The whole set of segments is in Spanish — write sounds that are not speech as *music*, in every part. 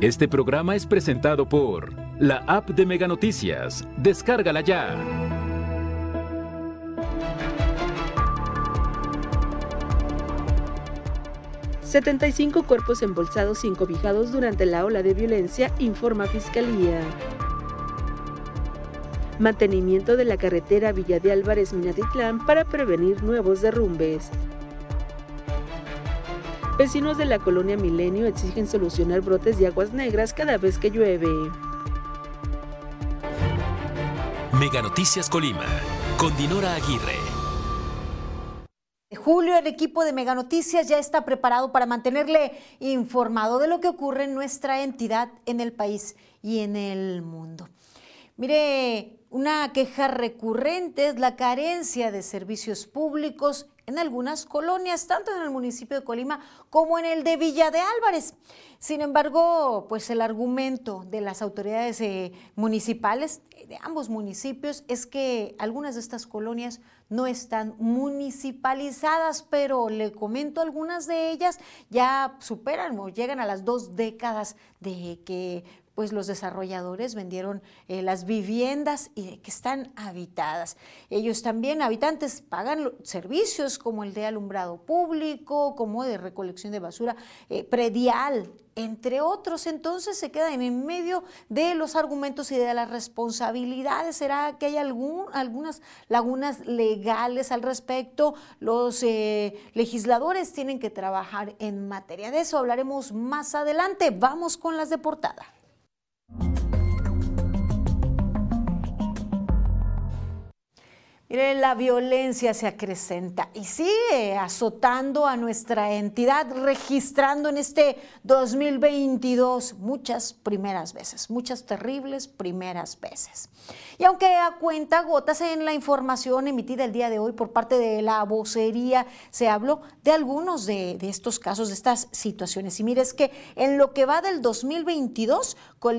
Este programa es presentado por la app de Mega Noticias. Descárgala ya. «75 cuerpos embolsados y encobijados durante la ola de violencia», informa Fiscalía. Mantenimiento de la carretera Villa de Álvarez Minatitlán para prevenir nuevos derrumbes. Vecinos de la colonia Milenio exigen solucionar brotes de aguas negras cada vez que llueve. Mega Noticias Colima, con Dinora Aguirre. Julio, el equipo de Mega Noticias ya está preparado para mantenerle informado de lo que ocurre en nuestra entidad, en el país y en el mundo. Mire, una queja recurrente es la carencia de servicios públicos en algunas colonias, tanto en el municipio de Colima como en el de Villa de Álvarez. Sin embargo, pues el argumento de las autoridades eh, municipales de ambos municipios es que algunas de estas colonias no están municipalizadas, pero le comento algunas de ellas ya superan o llegan a las dos décadas de que pues los desarrolladores vendieron eh, las viviendas y que están habitadas. Ellos también, habitantes, pagan servicios como el de alumbrado público, como de recolección de basura eh, predial, entre otros. Entonces se quedan en medio de los argumentos y de las responsabilidades. ¿Será que hay algunas lagunas legales al respecto? Los eh, legisladores tienen que trabajar en materia de eso. Hablaremos más adelante. Vamos con las de portada. Mire, la violencia se acrecenta y sigue azotando a nuestra entidad, registrando en este 2022 muchas primeras veces, muchas terribles primeras veces. Y aunque a cuenta gotas en la información emitida el día de hoy por parte de la vocería, se habló de algunos de, estos casos, de estas situaciones. Y mire, es que en lo que va del 2022,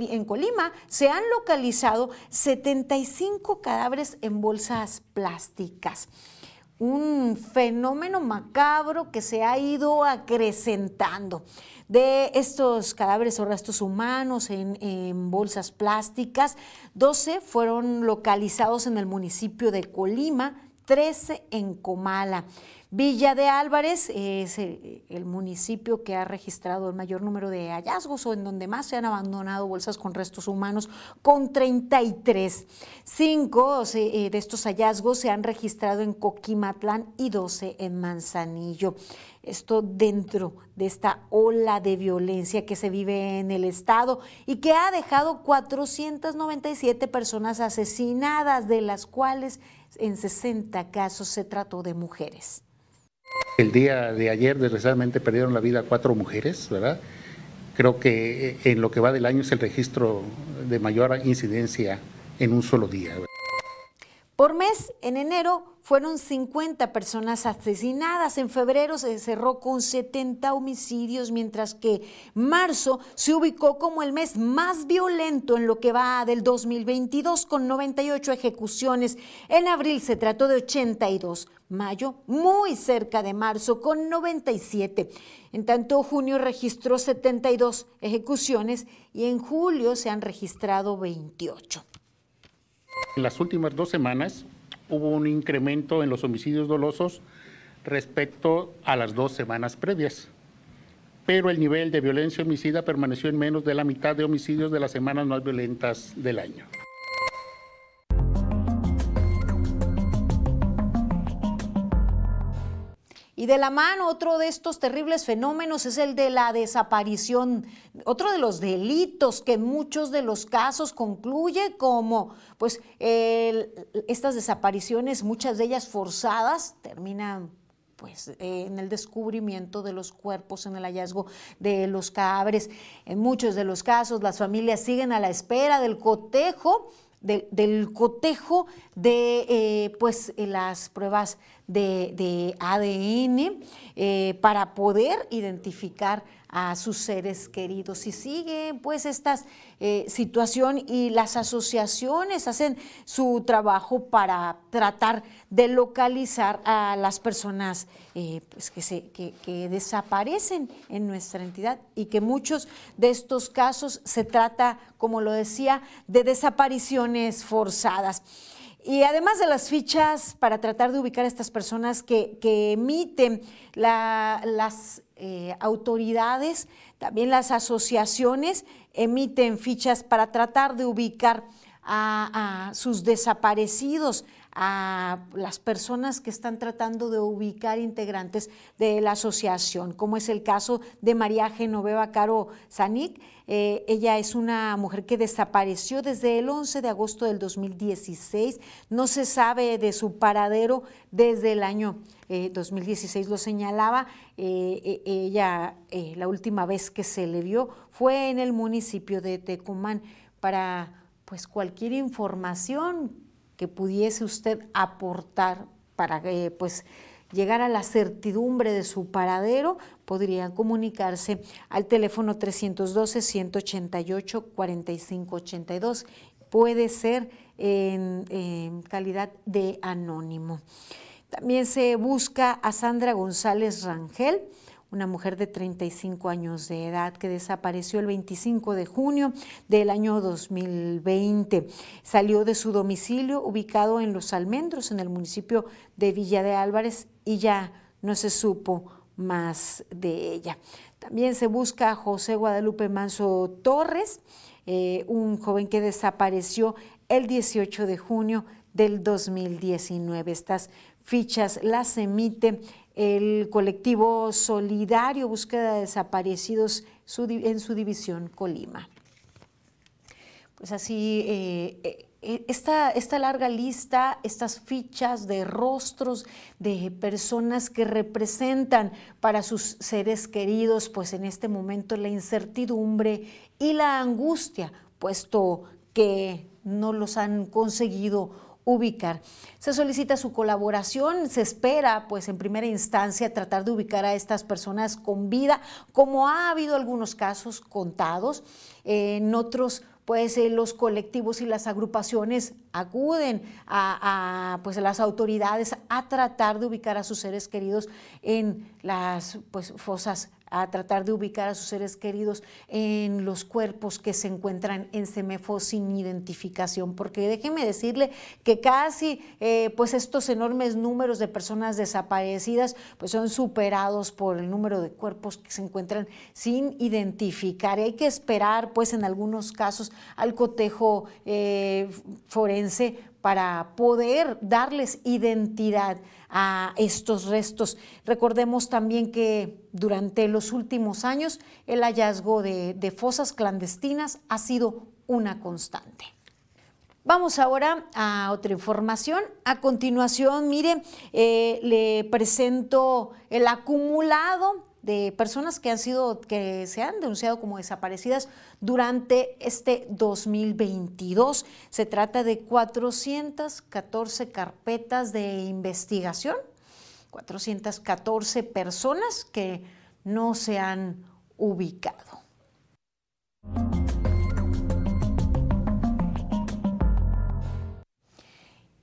en Colima se han localizado 75 cadáveres en bolsas plásticas. Un fenómeno macabro que se ha ido acrecentando. De estos cadáveres o restos humanos en, en, bolsas plásticas, 12 fueron localizados en el municipio de Colima, 13 en Comala. Villa de Álvarez es el municipio que ha registrado el mayor número de hallazgos o en donde más se han abandonado bolsas con restos humanos, con 33. Cinco eh, de estos hallazgos se han registrado en Coquimatlán y 12 en Manzanillo. Esto dentro de esta ola de violencia que se vive en el Estado y que ha dejado 497 personas asesinadas, de las cuales en 60 casos se trató de mujeres. El día de ayer, desgraciadamente, perdieron la vida cuatro mujeres, ¿verdad? Creo que en lo que va del año es el registro de mayor incidencia en un solo día. Por mes, en enero, fueron 50 personas asesinadas. En febrero se cerró con 70 homicidios, mientras que marzo se ubicó como el mes más violento en lo que va del 2022, con 98 ejecuciones. En abril se trató de 82. Mayo, muy cerca de marzo, con 97. En tanto, junio registró 72 ejecuciones y en julio se han registrado 28. En las últimas dos semanas hubo un incremento en los homicidios dolosos respecto a las dos semanas previas, pero el nivel de violencia homicida permaneció en menos de la mitad de homicidios de las semanas más violentas del año. Y de la mano, otro de estos terribles fenómenos es el de la desaparición, otro de los delitos que en muchos de los casos concluye como, pues, estas desapariciones, muchas de ellas forzadas, terminan pues en el descubrimiento de los cuerpos, en el hallazgo de los cadáveres. En muchos de los casos las familias siguen a la espera del cotejo, del, cotejo de eh, pues las pruebas de, ADN eh, para poder identificar a sus seres queridos. Y sigue pues esta eh, situación y las asociaciones hacen su trabajo para tratar de localizar a las personas eh, pues que, se, que, desaparecen en nuestra entidad y que muchos de estos casos se trata, como lo decía, de desapariciones forzadas. Y además de las fichas para tratar de ubicar a estas personas que, emiten las eh, autoridades, también las asociaciones emiten fichas para tratar de ubicar a, sus desaparecidos, a las personas que están tratando de ubicar integrantes de la asociación, como es el caso de María Genoveva Caro Zanik. Eh, ella es una mujer que desapareció desde el 11 de agosto del 2016. No se sabe de su paradero desde el año 2016, eh, lo señalaba. Eh, ella, la última vez que se le vio fue en el municipio de Tecumán para pues cualquier información que pudiese usted aportar para pues llegar a la certidumbre de su paradero, podrían comunicarse al teléfono 312-188-4582. Puede ser en calidad de anónimo. También se busca a Sandra González Rangel una mujer de 35 años de edad que desapareció el 25 de junio del año 2020. Salió de su domicilio ubicado en Los Almendros, en el municipio de Villa de Álvarez, y ya no se supo más de ella. También se busca a José Guadalupe Manso Torres, eh, un joven que desapareció el 18 de junio del 2019. Estas fichas las emite el colectivo solidario Búsqueda de Desaparecidos en su división Colima. Pues así, eh, eh, esta, esta, larga lista, estas fichas de rostros de personas que representan para sus seres queridos, pues en este momento la incertidumbre y la angustia, puesto que no los han conseguido ubicar. Se solicita su colaboración, se espera pues en primera instancia tratar de ubicar a estas personas con vida, como ha habido algunos casos contados, en otros pues eh, los colectivos y las agrupaciones acuden a, pues, las autoridades a tratar de ubicar a sus seres queridos en las pues, fosas a tratar de ubicar a sus seres queridos en los cuerpos que se encuentran en CEMEFO sin identificación, porque déjeme decirle que casi eh, pues estos enormes números de personas desaparecidas pues son superados por el número de cuerpos que se encuentran sin identificar. Y hay que esperar pues en algunos casos al cotejo eh, forense para poder darles identidad a estos restos. Recordemos también que durante los últimos años el hallazgo de, fosas clandestinas ha sido una constante. Vamos ahora a otra información. A continuación, mire, eh, le presento el acumulado de personas que han sido, que se han denunciado como desaparecidas durante este 2022. Se trata de 414 carpetas de investigación, 414 personas que no se han ubicado.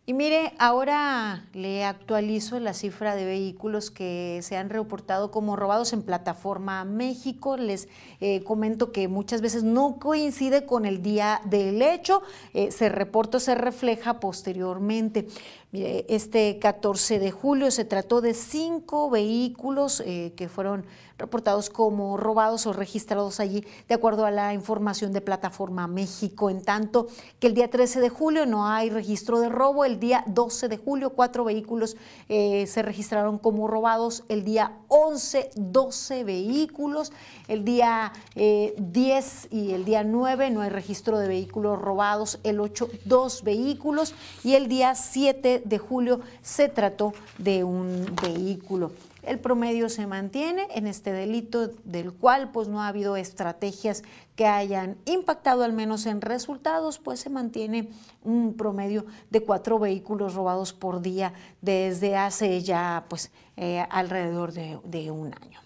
Y mire, ahora le actualizo la cifra de vehículos que se han reportado como robados en plataforma México. Les eh, comento que muchas veces no coincide con el día del hecho, eh, se reporta, se refleja posteriormente. Mire, este 14 de julio se trató de cinco vehículos eh, que fueron reportados como robados o registrados allí, de acuerdo a la información de Plataforma México. En tanto que el día 13 de julio no hay registro de robo, el día 12 de julio cuatro vehículos eh, se registraron como robados, el día 11 12 vehículos, el día 10 eh, y el día 9 no hay registro de vehículos robados, el 8 dos vehículos y el día 7 de julio se trató de un vehículo. el promedio se mantiene en este delito del cual pues no ha habido estrategias que hayan impactado al menos en resultados, pues se mantiene un promedio de cuatro vehículos robados por día desde hace ya pues eh, alrededor de un año.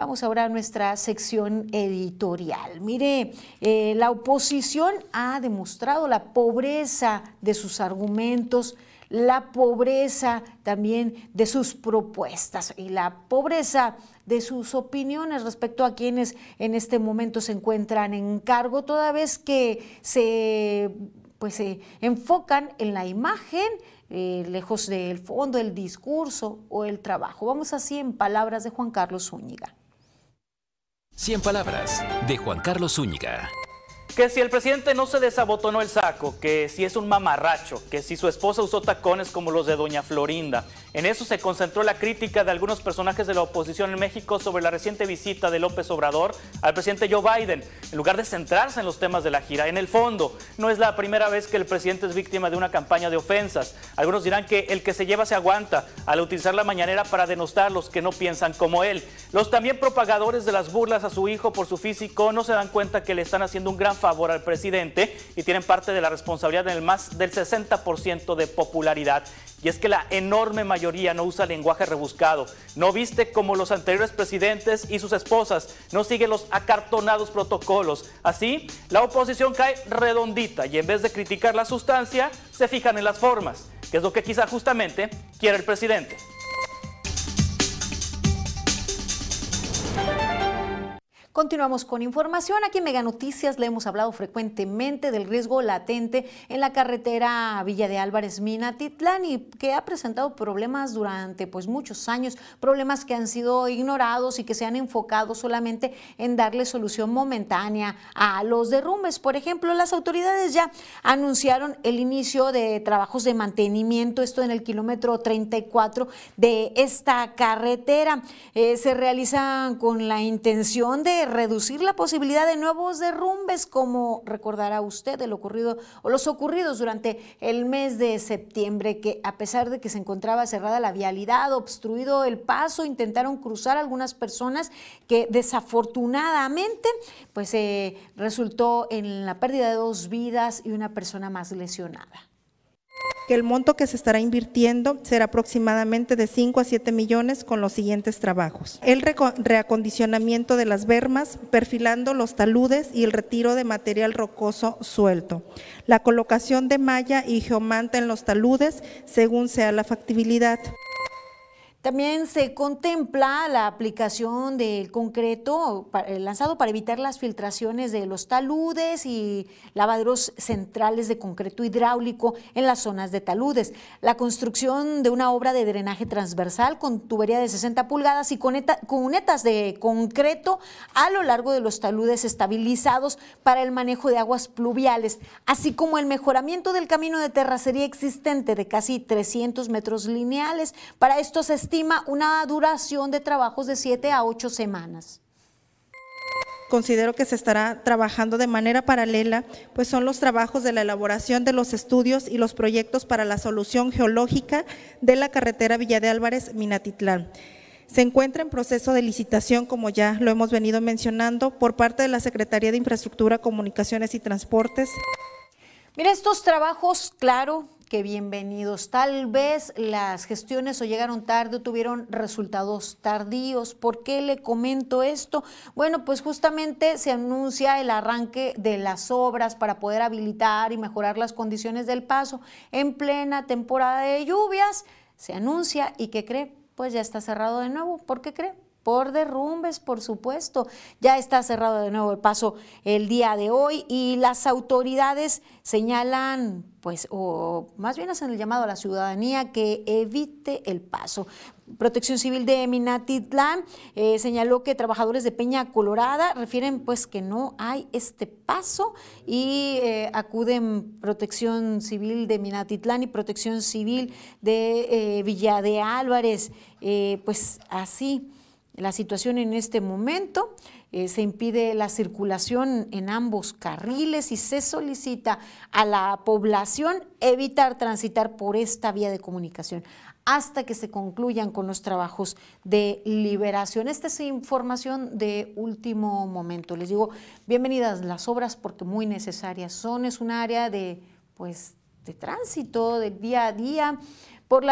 Vamos ahora a nuestra sección editorial. Mire, eh, la oposición ha demostrado la pobreza de sus argumentos, la pobreza también de sus propuestas y la pobreza de sus opiniones respecto a quienes en este momento se encuentran en cargo, toda vez que se, pues, se enfocan en la imagen, eh, lejos del fondo, el discurso o el trabajo. Vamos así en palabras de Juan Carlos Zúñiga. 100 palabras de Juan Carlos Zúñiga que si el presidente no se desabotonó el saco, que si es un mamarracho, que si su esposa usó tacones como los de doña Florinda. En eso se concentró la crítica de algunos personajes de la oposición en México sobre la reciente visita de López Obrador al presidente Joe Biden, en lugar de centrarse en los temas de la gira. En el fondo, no es la primera vez que el presidente es víctima de una campaña de ofensas. Algunos dirán que el que se lleva se aguanta al utilizar la mañanera para denostar a los que no piensan como él. Los también propagadores de las burlas a su hijo por su físico no se dan cuenta que le están haciendo un gran favor al presidente y tienen parte de la responsabilidad en el más del 60% de popularidad. Y es que la enorme mayoría no usa lenguaje rebuscado, no viste como los anteriores presidentes y sus esposas, no sigue los acartonados protocolos. Así, la oposición cae redondita y en vez de criticar la sustancia, se fijan en las formas, que es lo que quizá justamente quiere el presidente. Continuamos con información. Aquí en Mega Noticias le hemos hablado frecuentemente del riesgo latente en la carretera Villa de Álvarez Minatitlán y que ha presentado problemas durante pues muchos años, problemas que han sido ignorados y que se han enfocado solamente en darle solución momentánea a los derrumbes. Por ejemplo, las autoridades ya anunciaron el inicio de trabajos de mantenimiento, esto en el kilómetro 34 de esta carretera. Eh, se realizan con la intención de reducir la posibilidad de nuevos derrumbes, como recordará usted de lo ocurrido o los ocurridos durante el mes de septiembre, que a pesar de que se encontraba cerrada la vialidad, obstruido el paso, intentaron cruzar algunas personas que desafortunadamente pues eh, resultó en la pérdida de dos vidas y una persona más lesionada que el monto que se estará invirtiendo será aproximadamente de 5 a 7 millones con los siguientes trabajos. El reacondicionamiento de las bermas, perfilando los taludes y el retiro de material rocoso suelto. La colocación de malla y geomanta en los taludes según sea la factibilidad. También se contempla la aplicación del concreto eh, lanzado para evitar las filtraciones de los taludes y lavaderos centrales de concreto hidráulico en las zonas de taludes. La construcción de una obra de drenaje transversal con tubería de 60 pulgadas y cunetas de concreto a lo largo de los taludes estabilizados para el manejo de aguas pluviales, así como el mejoramiento del camino de terracería existente de casi 300 metros lineales. Para esto se estima una duración de trabajos de 7 a 8 semanas considero que se estará trabajando de manera paralela, pues son los trabajos de la elaboración de los estudios y los proyectos para la solución geológica de la carretera Villa de Álvarez Minatitlán. Se encuentra en proceso de licitación, como ya lo hemos venido mencionando, por parte de la Secretaría de Infraestructura, Comunicaciones y Transportes. Mira, estos trabajos, claro, que bienvenidos. Tal vez las gestiones o llegaron tarde o tuvieron resultados tardíos. ¿Por qué le comento esto? Bueno, pues justamente se anuncia el arranque de las obras para poder habilitar y mejorar las condiciones del paso en plena temporada de lluvias. Se anuncia y ¿qué cree? Pues ya está cerrado de nuevo. ¿Por qué cree? Por derrumbes, por supuesto. Ya está cerrado de nuevo el paso el día de hoy y las autoridades señalan, pues, o más bien hacen el llamado a la ciudadanía que evite el paso. Protección Civil de Minatitlán eh, señaló que trabajadores de Peña Colorada refieren pues que no hay este paso y eh, acuden Protección Civil de Minatitlán y Protección Civil de eh, Villa de Álvarez, pues así la situación en este momento. Eh, se impide la circulación en ambos carriles y se solicita a la población evitar transitar por esta vía de comunicación. hasta que se concluyan con los trabajos de liberación. Esta es información de último momento. Les digo, bienvenidas las obras porque muy necesarias son. Es un área de, pues, de tránsito, de día a día por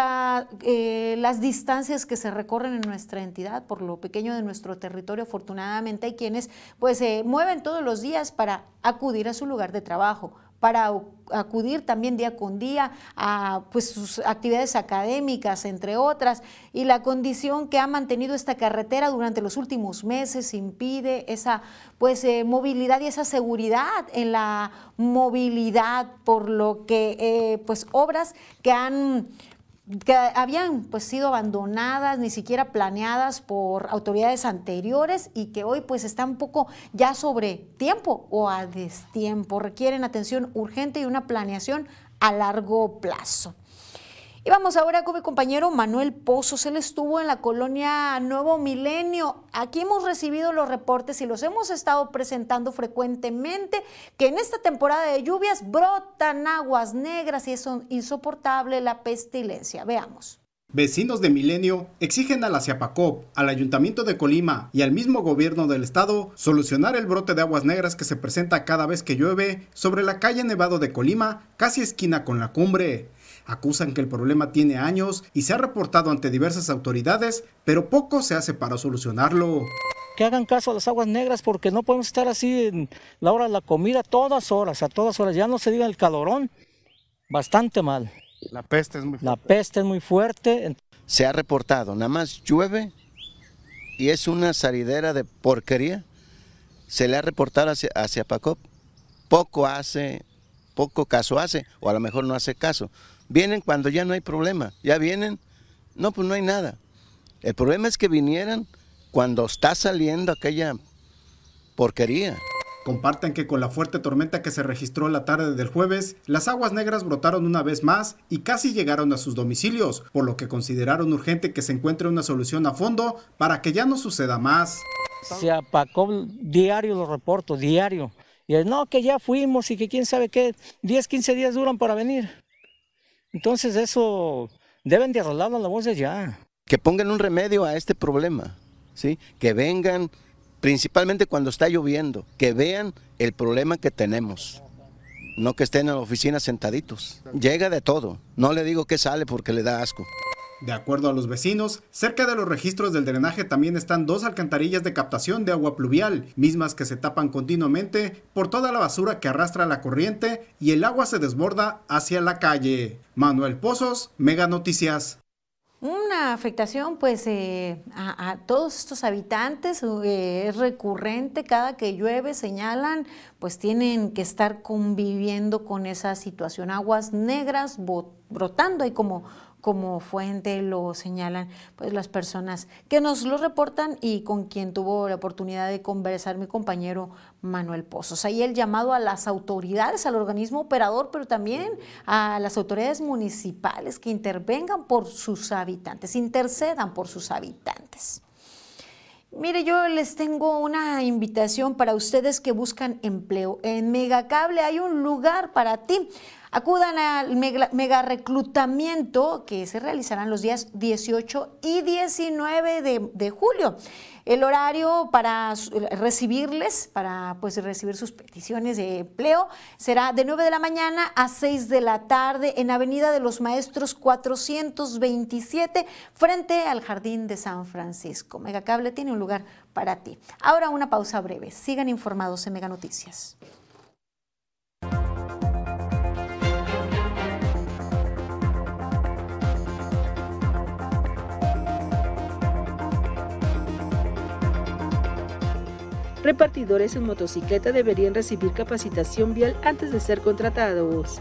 eh, las distancias que se recorren en nuestra entidad, por lo pequeño de nuestro territorio. Afortunadamente hay quienes pues se mueven todos los días para acudir a su lugar de trabajo, para acudir también día con día a pues, sus actividades académicas, entre otras, y la condición que ha mantenido esta carretera durante los últimos meses impide esa pues, eh, movilidad y esa seguridad en la movilidad, por lo que eh, pues, obras que han que habían pues sido abandonadas, ni siquiera planeadas por autoridades anteriores y que hoy pues están un poco ya sobre tiempo o a destiempo, requieren atención urgente y una planeación a largo plazo. Y vamos ahora con mi compañero Manuel Pozos. Él estuvo en la colonia Nuevo Milenio. Aquí hemos recibido los reportes y los hemos estado presentando frecuentemente que en esta temporada de lluvias brotan aguas negras y es insoportable la pestilencia. Veamos. Vecinos de Milenio exigen a la CIAPACOP, al Ayuntamiento de Colima y al mismo gobierno del estado solucionar el brote de aguas negras que se presenta cada vez que llueve sobre la calle Nevado de Colima, casi esquina con la cumbre. Acusan que el problema tiene años y se ha reportado ante diversas autoridades, pero poco se hace para solucionarlo. Que hagan caso a las aguas negras porque no podemos estar así en la hora de la comida todas horas, a todas horas. Ya no se diga el calorón, bastante mal. La peste es muy fuerte. La peste es muy fuerte. Se ha reportado, nada más llueve y es una salidera de porquería. Se le ha reportado hacia, hacia Pacop. Poco hace, poco caso hace, o a lo mejor no hace caso. Vienen cuando ya no hay problema. Ya vienen, no, pues no hay nada. El problema es que vinieran cuando está saliendo aquella porquería. Comparten que con la fuerte tormenta que se registró la tarde del jueves, las aguas negras brotaron una vez más y casi llegaron a sus domicilios, por lo que consideraron urgente que se encuentre una solución a fondo para que ya no suceda más. Se apacó diario los reportos, diario. Y es, no, que ya fuimos y que quién sabe qué, 10, 15 días duran para venir. Entonces eso deben de arreglar las voces ya. Que pongan un remedio a este problema, ¿sí? Que vengan, principalmente cuando está lloviendo, que vean el problema que tenemos. No que estén en la oficina sentaditos. Llega de todo. No le digo que sale porque le da asco. De acuerdo a los vecinos, cerca de los registros del drenaje también están dos alcantarillas de captación de agua pluvial, mismas que se tapan continuamente por toda la basura que arrastra la corriente y el agua se desborda hacia la calle. Manuel Pozos, Mega Noticias. Una afectación pues eh, a, todos estos habitantes eh, es recurrente, cada que llueve señalan pues tienen que estar conviviendo con esa situación, aguas negras brotando ahí como como fuente lo señalan pues las personas que nos lo reportan y con quien tuvo la oportunidad de conversar mi compañero Manuel Pozos. Ahí el llamado a las autoridades, al organismo operador, pero también a las autoridades municipales que intervengan por sus habitantes, intercedan por sus habitantes. Mire, yo les tengo una invitación para ustedes que buscan empleo. En Megacable hay un lugar para ti. Acudan al mega, reclutamiento que se realizará los días 18 y 19 de, julio. El horario para recibirles, para pues, recibir sus peticiones de empleo, será de 9 de la mañana a 6 de la tarde en Avenida de los Maestros 427, frente al Jardín de San Francisco. Megacable tiene un lugar para ti. Ahora una pausa breve. Sigan informados en Mega Noticias. Repartidores en motocicleta deberían recibir capacitación vial antes de ser contratados.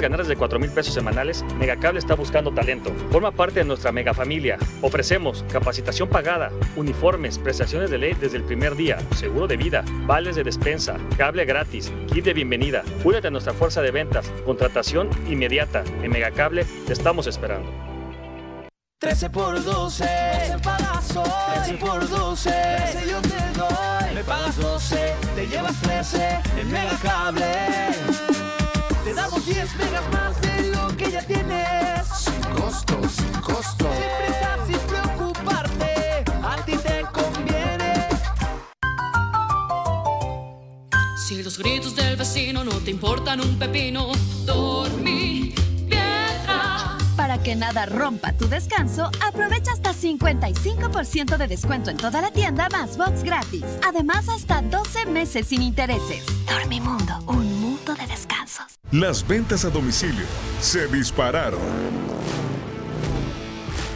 Ganar desde 4 mil pesos semanales, Megacable está buscando talento. Forma parte de nuestra mega familia. Ofrecemos capacitación pagada, uniformes, prestaciones de ley desde el primer día, seguro de vida, vales de despensa, cable gratis, kit de bienvenida. Únete a nuestra fuerza de ventas, contratación inmediata. En Megacable te estamos esperando. 13 por 12, 12 pagas hoy. 13 por 12, 13 yo te doy. Me pagas 12, te llevas 13 en Megacable. Te damos 10 megas más de lo que ya tienes. Sin costo, sin costo. Sin prisa, sin preocuparte. A ti te conviene. Si los gritos del vecino no te importan un pepino, dormí piedra. Para que nada rompa tu descanso, aprovecha hasta 55% de descuento en toda la tienda más box gratis. Además, hasta 12 meses sin intereses. Dormimundo, Las ventas a domicilio se dispararon.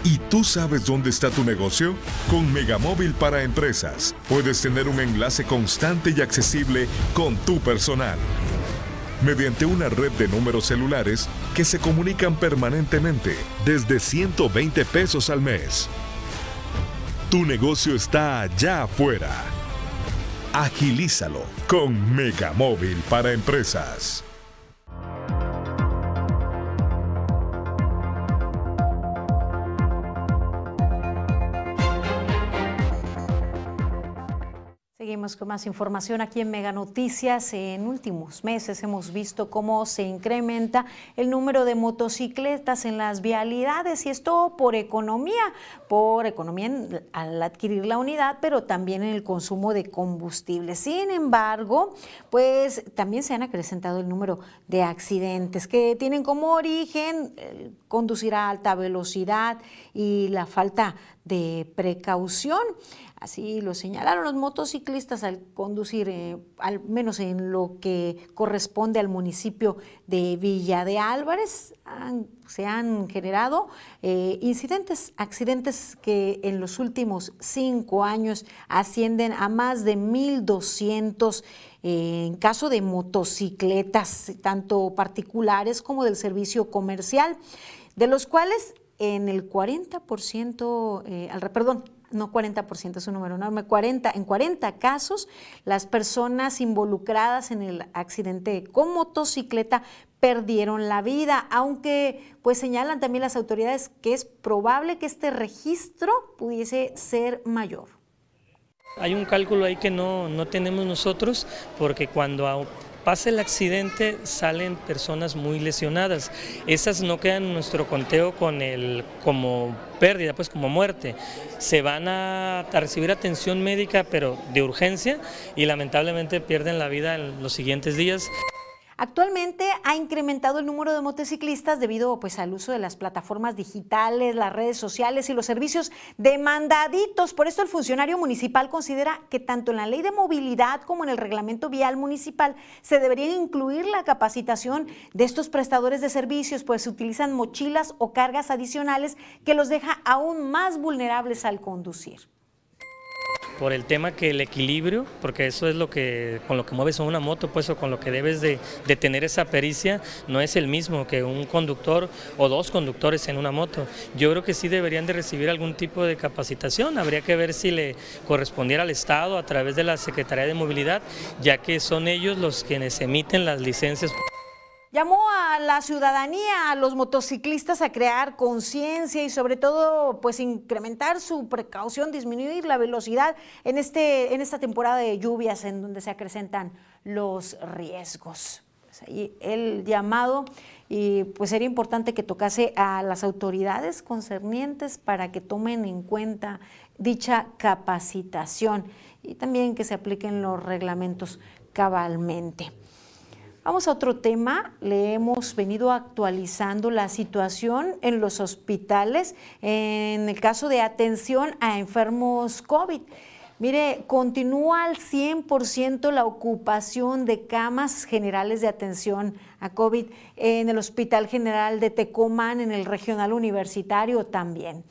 ¿Y tú sabes dónde está tu negocio? Con Megamóvil para empresas puedes tener un enlace constante y accesible con tu personal. Mediante una red de números celulares que se comunican permanentemente desde 120 pesos al mes. Tu negocio está allá afuera. Agilízalo con Megamóvil para empresas. Con más información aquí en Mega Noticias. En últimos meses hemos visto cómo se incrementa el número de motocicletas en las vialidades y esto por economía, por economía al adquirir la unidad, pero también en el consumo de combustible. Sin embargo, pues también se han acrecentado el número de accidentes que tienen como origen conducir a alta velocidad y la falta de precaución. Así lo señalaron los motociclistas al conducir, eh, al menos en lo que corresponde al municipio de Villa de Álvarez. se han generado eh, incidentes, accidentes que en los últimos cinco años ascienden a más de 1.200 eh, en caso de motocicletas, tanto particulares como del servicio comercial, de los cuales en el 40%, eh, al, perdón, no 40%, es un número enorme, 40, en 40 casos las personas involucradas en el accidente con motocicleta perdieron la vida, aunque pues señalan también las autoridades que es probable que este registro pudiese ser mayor. Hay un cálculo ahí que no, no tenemos nosotros porque cuando pasa el accidente salen personas muy lesionadas. Esas no quedan en nuestro conteo con el como pérdida, pues como muerte. Se van a, a, recibir atención médica, pero de urgencia, y lamentablemente pierden la vida en los siguientes días. Actualmente ha incrementado el número de motociclistas debido pues, al uso de las plataformas digitales, las redes sociales y los servicios demandaditos. Por esto el funcionario municipal considera que tanto en la ley de movilidad como en el reglamento vial municipal se debería incluir la capacitación de estos prestadores de servicios, pues utilizan mochilas o cargas adicionales que los deja aún más vulnerables al conducir por el tema que el equilibrio, porque eso es lo que con lo que mueves una moto, pues o con lo que debes de, de, tener esa pericia, no es el mismo que un conductor o dos conductores en una moto. Yo creo que sí deberían de recibir algún tipo de capacitación, habría que ver si le correspondiera al Estado a través de la Secretaría de Movilidad, ya que son ellos los quienes emiten las licencias. Llamó a la ciudadanía, a los motociclistas a crear conciencia y sobre todo pues incrementar su precaución, disminuir la velocidad en, este, en esta temporada de lluvias en donde se acrecentan los riesgos. Pues ahí el llamado y pues sería importante que tocase a las autoridades concernientes para que tomen en cuenta dicha capacitación y también que se apliquen los reglamentos cabalmente. Vamos a otro tema. Le hemos venido actualizando la situación en los hospitales en el caso de atención a enfermos COVID. Mire, continúa al 100% la ocupación de camas generales de atención a COVID en el Hospital General de Tecomán, en el Regional Universitario también.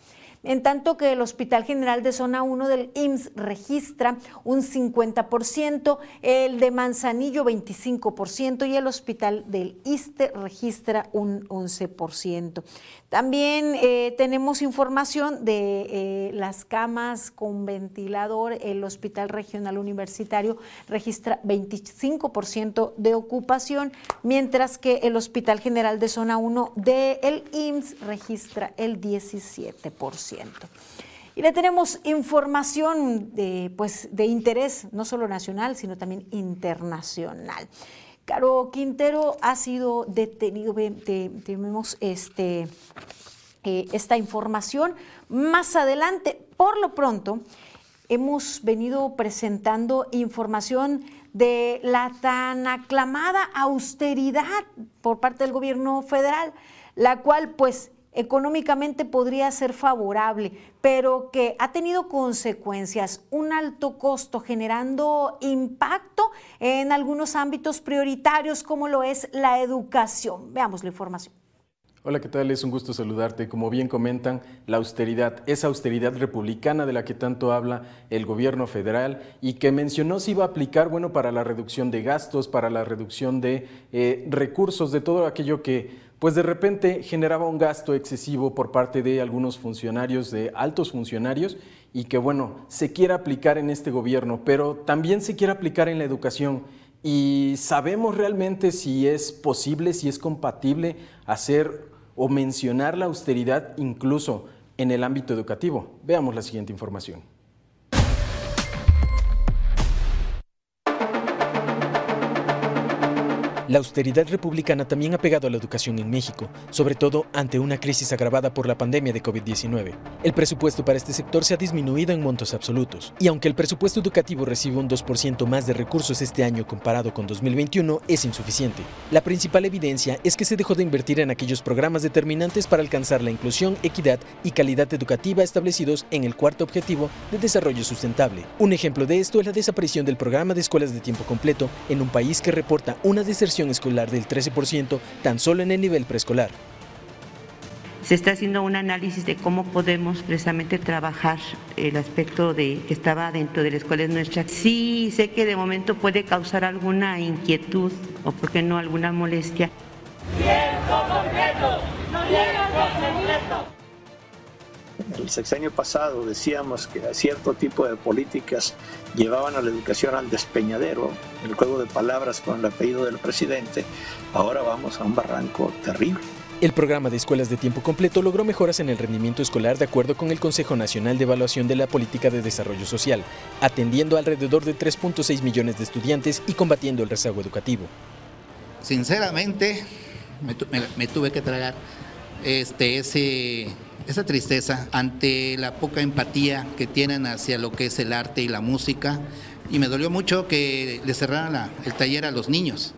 En tanto que el Hospital General de Zona 1 del IMSS registra un 50%, el de Manzanillo 25% y el Hospital del ISTE registra un 11%. También eh, tenemos información de eh, las camas con ventilador. El Hospital Regional Universitario registra 25% de ocupación, mientras que el Hospital General de Zona 1 del IMSS registra el 17%. Y le tenemos información de, pues, de interés no solo nacional, sino también internacional. Caro Quintero ha sido detenido, tenemos este, eh, esta información más adelante. Por lo pronto, hemos venido presentando información de la tan aclamada austeridad por parte del gobierno federal, la cual pues económicamente podría ser favorable, pero que ha tenido consecuencias, un alto costo generando impacto en algunos ámbitos prioritarios como lo es la educación. Veamos la información. Hola, ¿qué tal? Es un gusto saludarte. Como bien comentan, la austeridad, esa austeridad republicana de la que tanto habla el gobierno federal y que mencionó se iba a aplicar, bueno, para la reducción de gastos, para la reducción de eh, recursos, de todo aquello que pues de repente generaba un gasto excesivo por parte de algunos funcionarios, de altos funcionarios, y que bueno, se quiere aplicar en este gobierno, pero también se quiere aplicar en la educación. Y sabemos realmente si es posible, si es compatible hacer o mencionar la austeridad incluso en el ámbito educativo. Veamos la siguiente información. La austeridad republicana también ha pegado a la educación en México, sobre todo ante una crisis agravada por la pandemia de COVID-19. El presupuesto para este sector se ha disminuido en montos absolutos, y aunque el presupuesto educativo recibe un 2% más de recursos este año comparado con 2021, es insuficiente. La principal evidencia es que se dejó de invertir en aquellos programas determinantes para alcanzar la inclusión, equidad y calidad educativa establecidos en el cuarto objetivo de desarrollo sustentable. Un ejemplo de esto es la desaparición del programa de escuelas de tiempo completo en un país que reporta una deserción escolar del 13% tan solo en el nivel preescolar. Se está haciendo un análisis de cómo podemos precisamente trabajar el aspecto de que estaba dentro de la escuela nuestra. Sí, sé que de momento puede causar alguna inquietud o, por qué no, alguna molestia. El sexenio pasado decíamos que cierto tipo de políticas llevaban a la educación al despeñadero, el juego de palabras con el apellido del presidente. Ahora vamos a un barranco terrible. El programa de escuelas de tiempo completo logró mejoras en el rendimiento escolar de acuerdo con el Consejo Nacional de Evaluación de la Política de Desarrollo Social, atendiendo alrededor de 3.6 millones de estudiantes y combatiendo el rezago educativo. Sinceramente, me, tuve que tragar este, ese esa tristeza ante la poca empatía que tienen hacia lo que es el arte y la música. Y me dolió mucho que le cerraran el taller a los niños.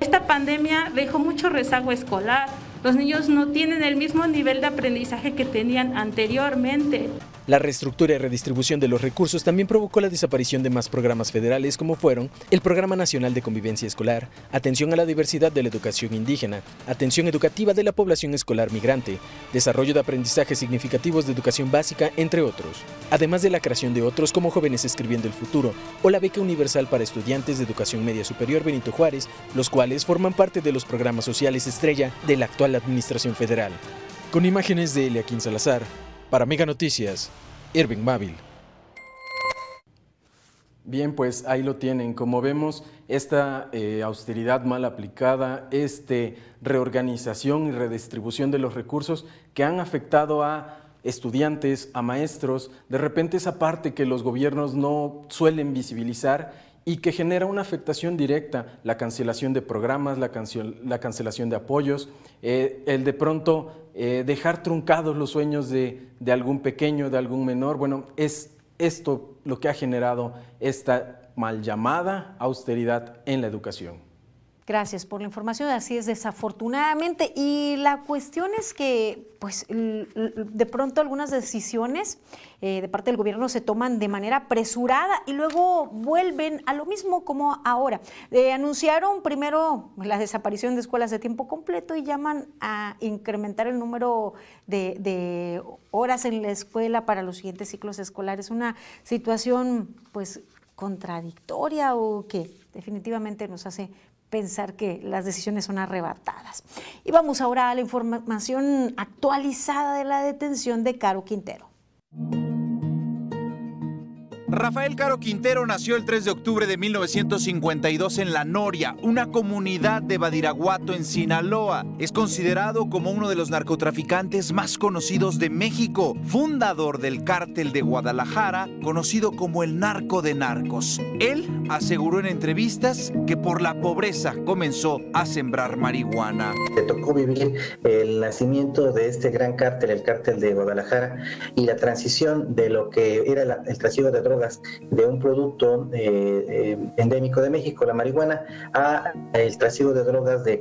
Esta pandemia dejó mucho rezago escolar. Los niños no tienen el mismo nivel de aprendizaje que tenían anteriormente. La reestructura y redistribución de los recursos también provocó la desaparición de más programas federales como fueron el Programa Nacional de Convivencia Escolar, Atención a la Diversidad de la Educación Indígena, Atención Educativa de la Población Escolar Migrante, Desarrollo de Aprendizajes Significativos de Educación Básica, entre otros, además de la creación de otros como Jóvenes Escribiendo el Futuro o la Beca Universal para Estudiantes de Educación Media Superior Benito Juárez, los cuales forman parte de los programas sociales estrella de la actual Administración Federal. Con imágenes de Eliaquín Salazar, para Mega Noticias, Irving Mávil. Bien, pues ahí lo tienen. Como vemos, esta eh, austeridad mal aplicada, esta reorganización y redistribución de los recursos que han afectado a estudiantes, a maestros, de repente esa parte que los gobiernos no suelen visibilizar y que genera una afectación directa, la cancelación de programas, la, cancelación de apoyos, eh, el de pronto eh, dejar truncados los sueños de, de, algún pequeño, de algún menor. Bueno, es esto lo que ha generado esta mal llamada austeridad en la educación. Gracias por la información. Así es, desafortunadamente. Y la cuestión es que, pues, de pronto algunas decisiones eh, de parte del gobierno se toman de manera apresurada y luego vuelven a lo mismo como ahora. Eh, anunciaron primero la desaparición de escuelas de tiempo completo y llaman a incrementar el número de, de horas en la escuela para los siguientes ciclos escolares. Una situación, pues, contradictoria o que definitivamente nos hace pensar que las decisiones son arrebatadas. Y vamos ahora a la información actualizada de la detención de Caro Quintero. Rafael Caro Quintero nació el 3 de octubre de 1952 en La Noria, una comunidad de Badiraguato en Sinaloa. Es considerado como uno de los narcotraficantes más conocidos de México, fundador del cártel de Guadalajara, conocido como el narco de narcos. Él aseguró en entrevistas que por la pobreza comenzó a sembrar marihuana. Le tocó vivir el nacimiento de este gran cártel, el cártel de Guadalajara, y la transición de lo que era el trasiego de drogas de un producto eh, eh, endémico de México, la marihuana, a el trasiego de drogas eh,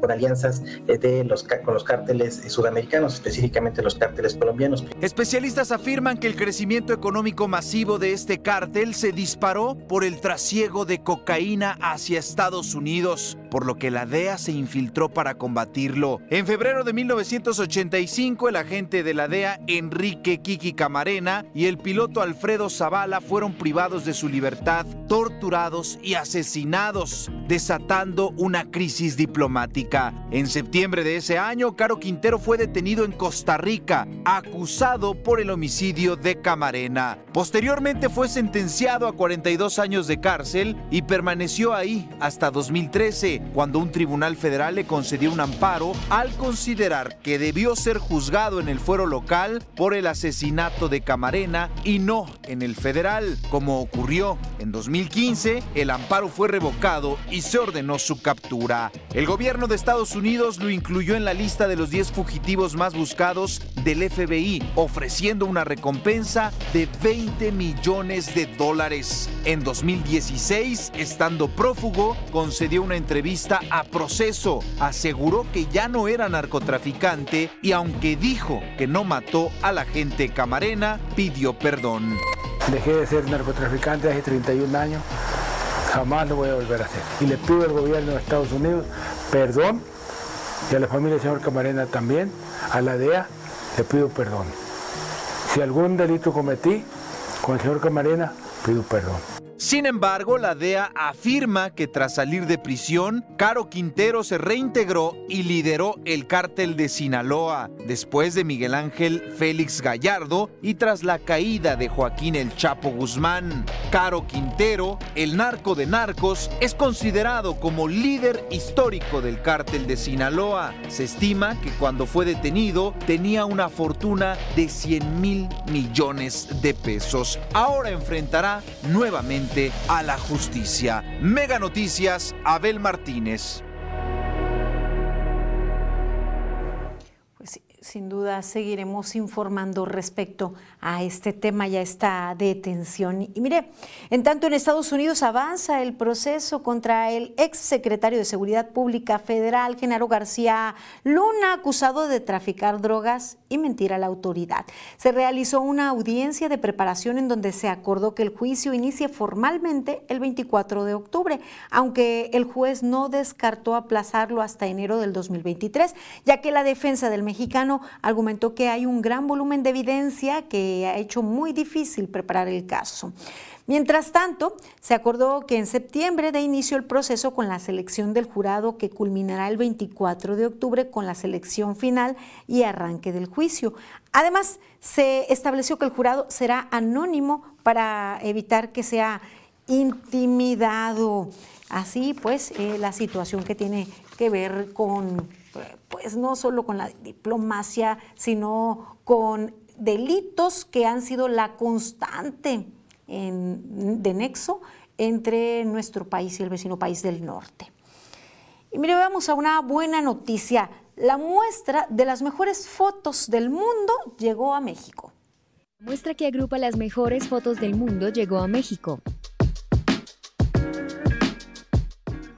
por alianzas de los, con los cárteles sudamericanos, específicamente los cárteles colombianos. Especialistas afirman que el crecimiento económico masivo de este cártel se disparó por el trasiego de cocaína hacia Estados Unidos, por lo que la DEA se infiltró para combatirlo. En febrero de 1985, el agente de la DEA, Enrique Kiki Camarena, y el piloto Alfredo Zavala fueron privados de su libertad, torturados y asesinados, desatando una crisis diplomática. En septiembre de ese año, Caro Quintero fue detenido en Costa Rica, acusado por el homicidio de Camarena. Posteriormente fue sentenciado a 42 años de cárcel y permaneció ahí hasta 2013, cuando un tribunal federal le concedió un amparo al considerar que debió ser juzgado en el fuero local por el asesinato de Camarena y no en el federal como ocurrió en 2015, el amparo fue revocado y se ordenó su captura. El gobierno de Estados Unidos lo incluyó en la lista de los 10 fugitivos más buscados del FBI, ofreciendo una recompensa de 20 millones de dólares. En 2016, estando prófugo, concedió una entrevista a proceso. Aseguró que ya no era narcotraficante y aunque dijo que no mató a la gente camarena, pidió perdón. Dejé de ser narcotraficante hace 31 años, jamás lo voy a volver a hacer. Y le pido al gobierno de Estados Unidos perdón, y a la familia del señor Camarena también, a la DEA, le pido perdón. Si algún delito cometí con el señor Camarena, pido perdón. Sin embargo, la DEA afirma que tras salir de prisión, Caro Quintero se reintegró y lideró el cártel de Sinaloa, después de Miguel Ángel Félix Gallardo y tras la caída de Joaquín El Chapo Guzmán. Caro Quintero, el narco de narcos, es considerado como líder histórico del cártel de Sinaloa. Se estima que cuando fue detenido tenía una fortuna de 100 mil millones de pesos. Ahora enfrentará nuevamente a la justicia. Mega Noticias, Abel Martínez. sin duda seguiremos informando respecto a este tema y a esta detención. Y mire, en tanto en Estados Unidos avanza el proceso contra el ex secretario de Seguridad Pública Federal, Genaro García Luna, acusado de traficar drogas y mentir a la autoridad. Se realizó una audiencia de preparación en donde se acordó que el juicio inicie formalmente el 24 de octubre, aunque el juez no descartó aplazarlo hasta enero del 2023, ya que la defensa del mexicano argumentó que hay un gran volumen de evidencia que ha hecho muy difícil preparar el caso. Mientras tanto, se acordó que en septiembre de inicio el proceso con la selección del jurado que culminará el 24 de octubre con la selección final y arranque del juicio. Además, se estableció que el jurado será anónimo para evitar que sea intimidado. Así pues, eh, la situación que tiene que ver con pues no solo con la diplomacia, sino con delitos que han sido la constante de nexo entre nuestro país y el vecino país del norte. Y mire, vamos a una buena noticia. La muestra de las mejores fotos del mundo llegó a México. La muestra que agrupa las mejores fotos del mundo llegó a México.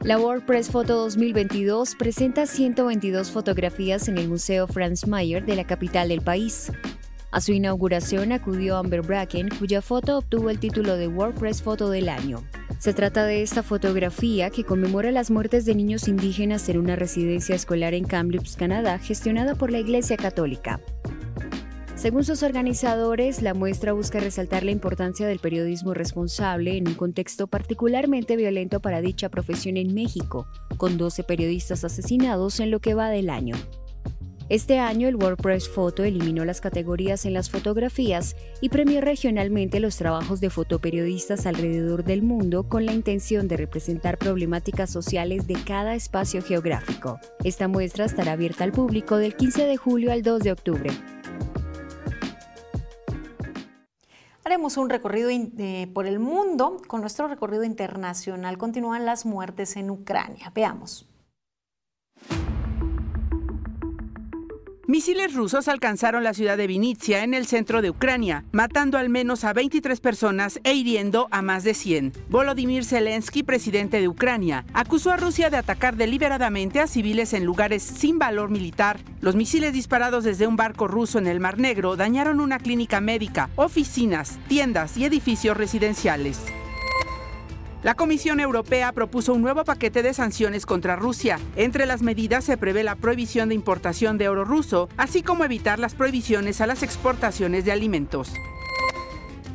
La WordPress Photo 2022 presenta 122 fotografías en el Museo Franz Mayer de la capital del país. A su inauguración acudió Amber Bracken, cuya foto obtuvo el título de WordPress Photo del Año. Se trata de esta fotografía que conmemora las muertes de niños indígenas en una residencia escolar en Kamloops, Canadá, gestionada por la Iglesia Católica. Según sus organizadores, la muestra busca resaltar la importancia del periodismo responsable en un contexto particularmente violento para dicha profesión en México, con 12 periodistas asesinados en lo que va del año. Este año el WordPress Photo eliminó las categorías en las fotografías y premió regionalmente los trabajos de fotoperiodistas alrededor del mundo con la intención de representar problemáticas sociales de cada espacio geográfico. Esta muestra estará abierta al público del 15 de julio al 2 de octubre. Haremos un recorrido eh, por el mundo. Con nuestro recorrido internacional continúan las muertes en Ucrania. Veamos. Misiles rusos alcanzaron la ciudad de Vinitsia en el centro de Ucrania, matando al menos a 23 personas e hiriendo a más de 100. Volodymyr Zelensky, presidente de Ucrania, acusó a Rusia de atacar deliberadamente a civiles en lugares sin valor militar. Los misiles disparados desde un barco ruso en el Mar Negro dañaron una clínica médica, oficinas, tiendas y edificios residenciales. La Comisión Europea propuso un nuevo paquete de sanciones contra Rusia. Entre las medidas se prevé la prohibición de importación de oro ruso, así como evitar las prohibiciones a las exportaciones de alimentos.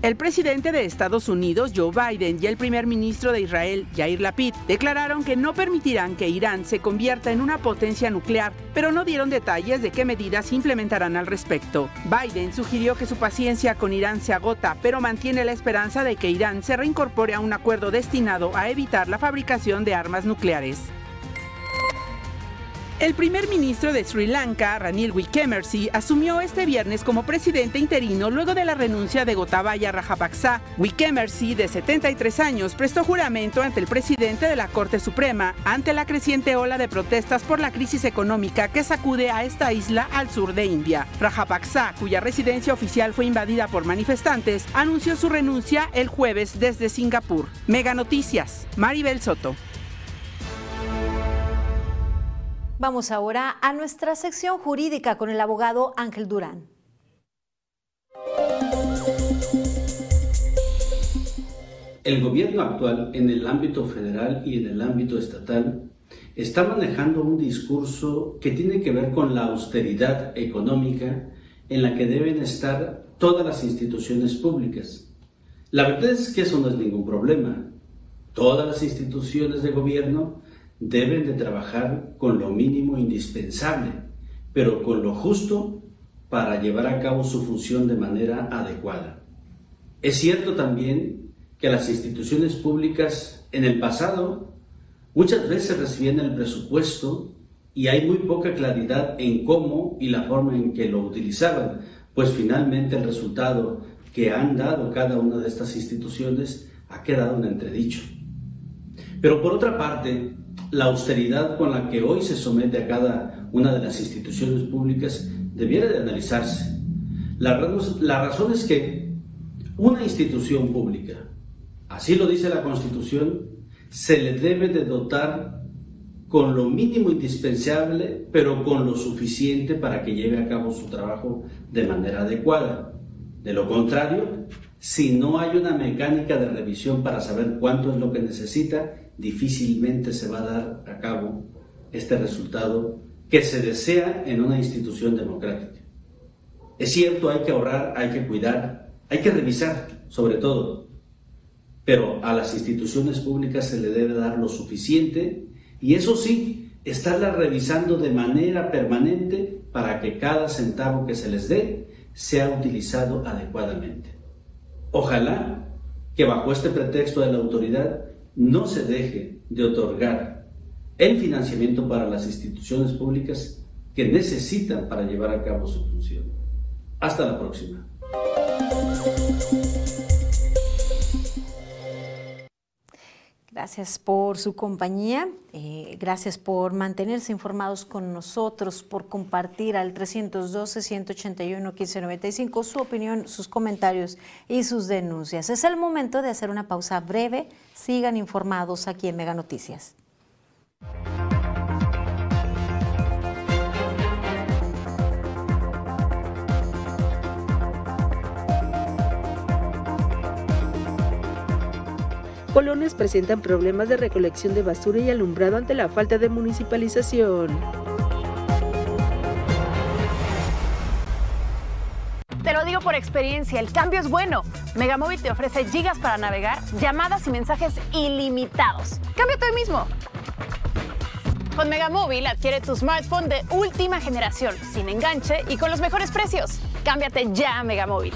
El presidente de Estados Unidos, Joe Biden, y el primer ministro de Israel, Yair Lapid, declararon que no permitirán que Irán se convierta en una potencia nuclear, pero no dieron detalles de qué medidas implementarán al respecto. Biden sugirió que su paciencia con Irán se agota, pero mantiene la esperanza de que Irán se reincorpore a un acuerdo destinado a evitar la fabricación de armas nucleares. El primer ministro de Sri Lanka, Ranil Wickremesinghe, asumió este viernes como presidente interino luego de la renuncia de Gotabaya Rajapaksa. Wickremesinghe, de 73 años, prestó juramento ante el presidente de la Corte Suprema ante la creciente ola de protestas por la crisis económica que sacude a esta isla al sur de India. Rajapaksa, cuya residencia oficial fue invadida por manifestantes, anunció su renuncia el jueves desde Singapur. Mega Noticias, Maribel Soto. Vamos ahora a nuestra sección jurídica con el abogado Ángel Durán. El gobierno actual en el ámbito federal y en el ámbito estatal está manejando un discurso que tiene que ver con la austeridad económica en la que deben estar todas las instituciones públicas. La verdad es que eso no es ningún problema. Todas las instituciones de gobierno deben de trabajar con lo mínimo indispensable, pero con lo justo para llevar a cabo su función de manera adecuada. Es cierto también que las instituciones públicas en el pasado muchas veces recibían el presupuesto y hay muy poca claridad en cómo y la forma en que lo utilizaban, pues finalmente el resultado que han dado cada una de estas instituciones ha quedado en entredicho. Pero por otra parte, la austeridad con la que hoy se somete a cada una de las instituciones públicas debiera de analizarse. La, razón es que una institución pública, así lo dice la Constitución, se le debe de dotar con lo mínimo indispensable, pero con lo suficiente para que lleve a cabo su trabajo de manera adecuada. De lo contrario, si no hay una mecánica de revisión para saber cuánto es lo que necesita, difícilmente se va a dar a cabo este resultado que se desea en una institución democrática. Es cierto, hay que ahorrar, hay que cuidar, hay que revisar, sobre todo, pero a las instituciones públicas se le debe dar lo suficiente y eso sí, estarla revisando de manera permanente para que cada centavo que se les dé sea utilizado adecuadamente. Ojalá que bajo este pretexto de la autoridad no se deje de otorgar el financiamiento para las instituciones públicas que necesitan para llevar a cabo su función. Hasta la próxima. Gracias por su compañía, eh, gracias por mantenerse informados con nosotros, por compartir al 312-181-1595 su opinión, sus comentarios y sus denuncias. Es el momento de hacer una pausa breve. Sigan informados aquí en Mega Noticias. Colonias presentan problemas de recolección de basura y alumbrado ante la falta de municipalización. Te lo digo por experiencia, el cambio es bueno. Megamóvil te ofrece gigas para navegar, llamadas y mensajes ilimitados. Cámbiate hoy mismo. Con Megamóvil adquiere tu smartphone de última generación, sin enganche y con los mejores precios. Cámbiate ya a Megamóvil.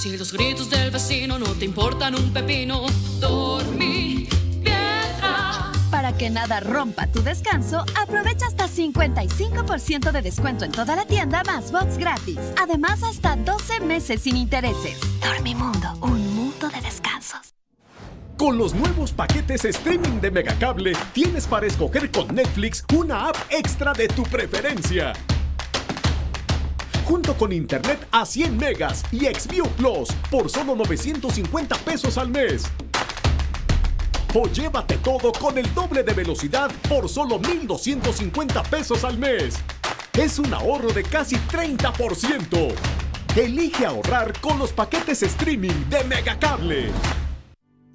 Si los gritos del vecino no te importan un pepino, dormí piedra. Para que nada rompa tu descanso, aprovecha hasta 55% de descuento en toda la tienda más box gratis. Además, hasta 12 meses sin intereses. Dormimundo, un mundo de descansos. Con los nuevos paquetes streaming de Megacable, tienes para escoger con Netflix una app extra de tu preferencia. Junto con internet a 100 megas y Xview Plus por solo 950 pesos al mes. O llévate todo con el doble de velocidad por solo 1,250 pesos al mes. Es un ahorro de casi 30%. Elige ahorrar con los paquetes streaming de Megacable.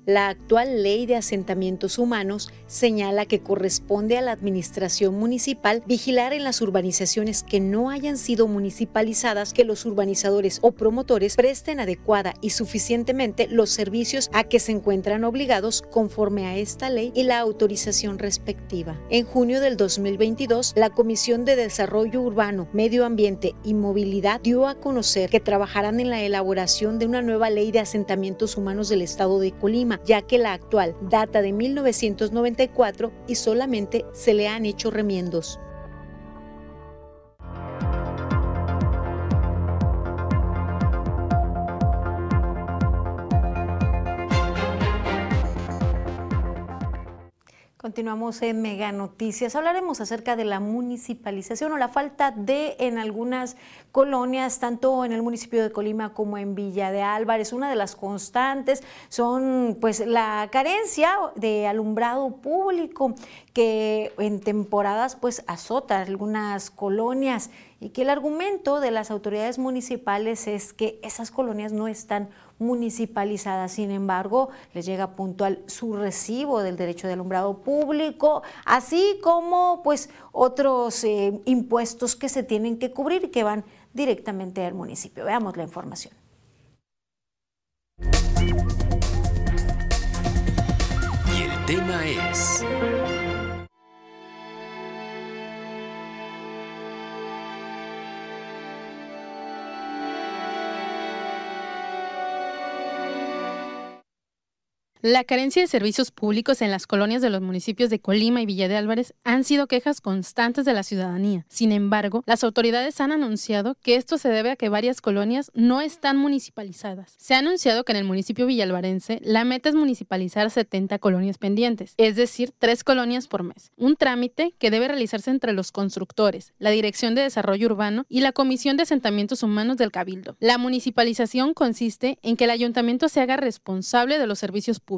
La actual ley de asentamientos humanos señala que corresponde a la administración municipal vigilar en las urbanizaciones que no hayan sido municipalizadas que los urbanizadores o promotores presten adecuada y suficientemente los servicios a que se encuentran obligados conforme a esta ley y la autorización respectiva. En junio del 2022, la Comisión de Desarrollo Urbano, Medio Ambiente y Movilidad dio a conocer que trabajarán en la elaboración de una nueva ley de asentamientos humanos del estado de Colima ya que la actual data de 1994 y solamente se le han hecho remiendos. Continuamos en Mega Noticias. Hablaremos acerca de la municipalización o la falta de en algunas colonias, tanto en el municipio de Colima como en Villa de Álvarez. Una de las constantes son pues la carencia de alumbrado público que en temporadas pues azota algunas colonias y que el argumento de las autoridades municipales es que esas colonias no están municipalizadas. Sin embargo, les llega puntual su recibo del derecho de alumbrado público, así como pues otros eh, impuestos que se tienen que cubrir y que van directamente al municipio. Veamos la información. Y el tema es... La carencia de servicios públicos en las colonias de los municipios de Colima y Villa de Álvarez han sido quejas constantes de la ciudadanía. Sin embargo, las autoridades han anunciado que esto se debe a que varias colonias no están municipalizadas. Se ha anunciado que en el municipio villalvarense la meta es municipalizar 70 colonias pendientes, es decir, tres colonias por mes. Un trámite que debe realizarse entre los constructores, la Dirección de Desarrollo Urbano y la Comisión de Asentamientos Humanos del Cabildo. La municipalización consiste en que el ayuntamiento se haga responsable de los servicios públicos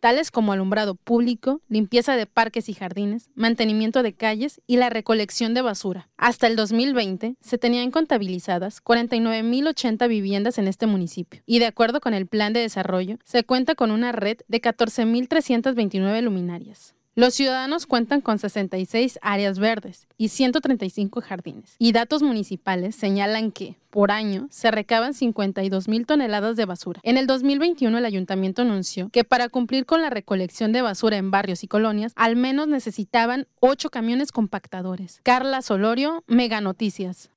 tales como alumbrado público, limpieza de parques y jardines, mantenimiento de calles y la recolección de basura. Hasta el 2020 se tenían contabilizadas 49.080 viviendas en este municipio y de acuerdo con el plan de desarrollo se cuenta con una red de 14.329 luminarias. Los ciudadanos cuentan con 66 áreas verdes y 135 jardines. Y datos municipales señalan que, por año, se recaban 52 mil toneladas de basura. En el 2021, el ayuntamiento anunció que para cumplir con la recolección de basura en barrios y colonias, al menos necesitaban 8 camiones compactadores. Carla Solorio, Mega Noticias.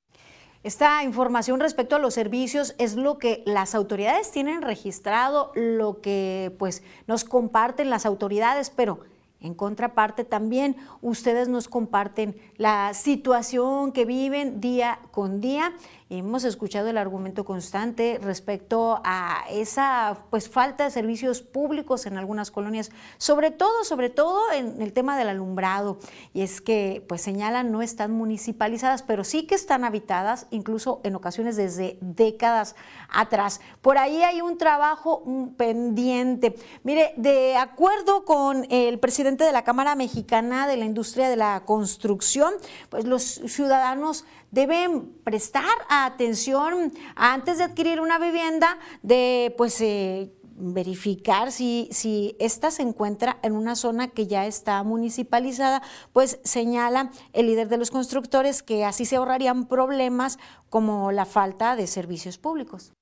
Esta información respecto a los servicios es lo que las autoridades tienen registrado, lo que pues nos comparten las autoridades, pero en contraparte, también ustedes nos comparten la situación que viven día con día hemos escuchado el argumento constante respecto a esa pues falta de servicios públicos en algunas colonias, sobre todo, sobre todo en el tema del alumbrado. Y es que pues señalan no están municipalizadas, pero sí que están habitadas, incluso en ocasiones desde décadas atrás. Por ahí hay un trabajo pendiente. Mire, de acuerdo con el presidente de la Cámara Mexicana de la Industria de la Construcción, pues los ciudadanos deben prestar atención antes de adquirir una vivienda, de pues eh, verificar si, si ésta se encuentra en una zona que ya está municipalizada, pues señala el líder de los constructores que así se ahorrarían problemas como la falta de servicios públicos.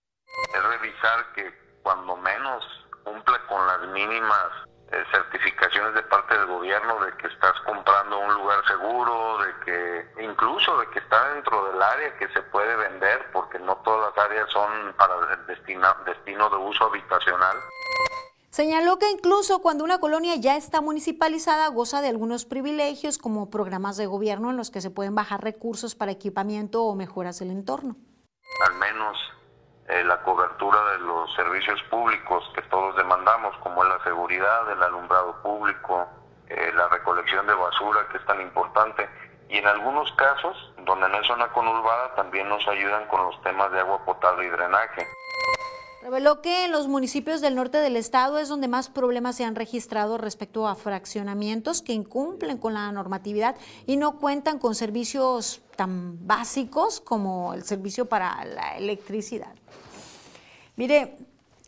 Es revisar que cuando menos cumpla con las mínimas eh, certificaciones de parte del gobierno de que estás comprando un lugar seguro, de que incluso de que está dentro del área que se puede vender, porque no todas las áreas son para destino, destino de uso habitacional. Señaló que incluso cuando una colonia ya está municipalizada goza de algunos privilegios como programas de gobierno en los que se pueden bajar recursos para equipamiento o mejoras del entorno. Al menos eh, la cobertura de los servicios públicos que todos demandamos, como la seguridad, el alumbrado público, eh, la recolección de basura, que es tan importante. Y en algunos casos, donde no es zona conurbada, también nos ayudan con los temas de agua potable y drenaje. Reveló que en los municipios del norte del estado es donde más problemas se han registrado respecto a fraccionamientos que incumplen con la normatividad y no cuentan con servicios tan básicos como el servicio para la electricidad. Mire,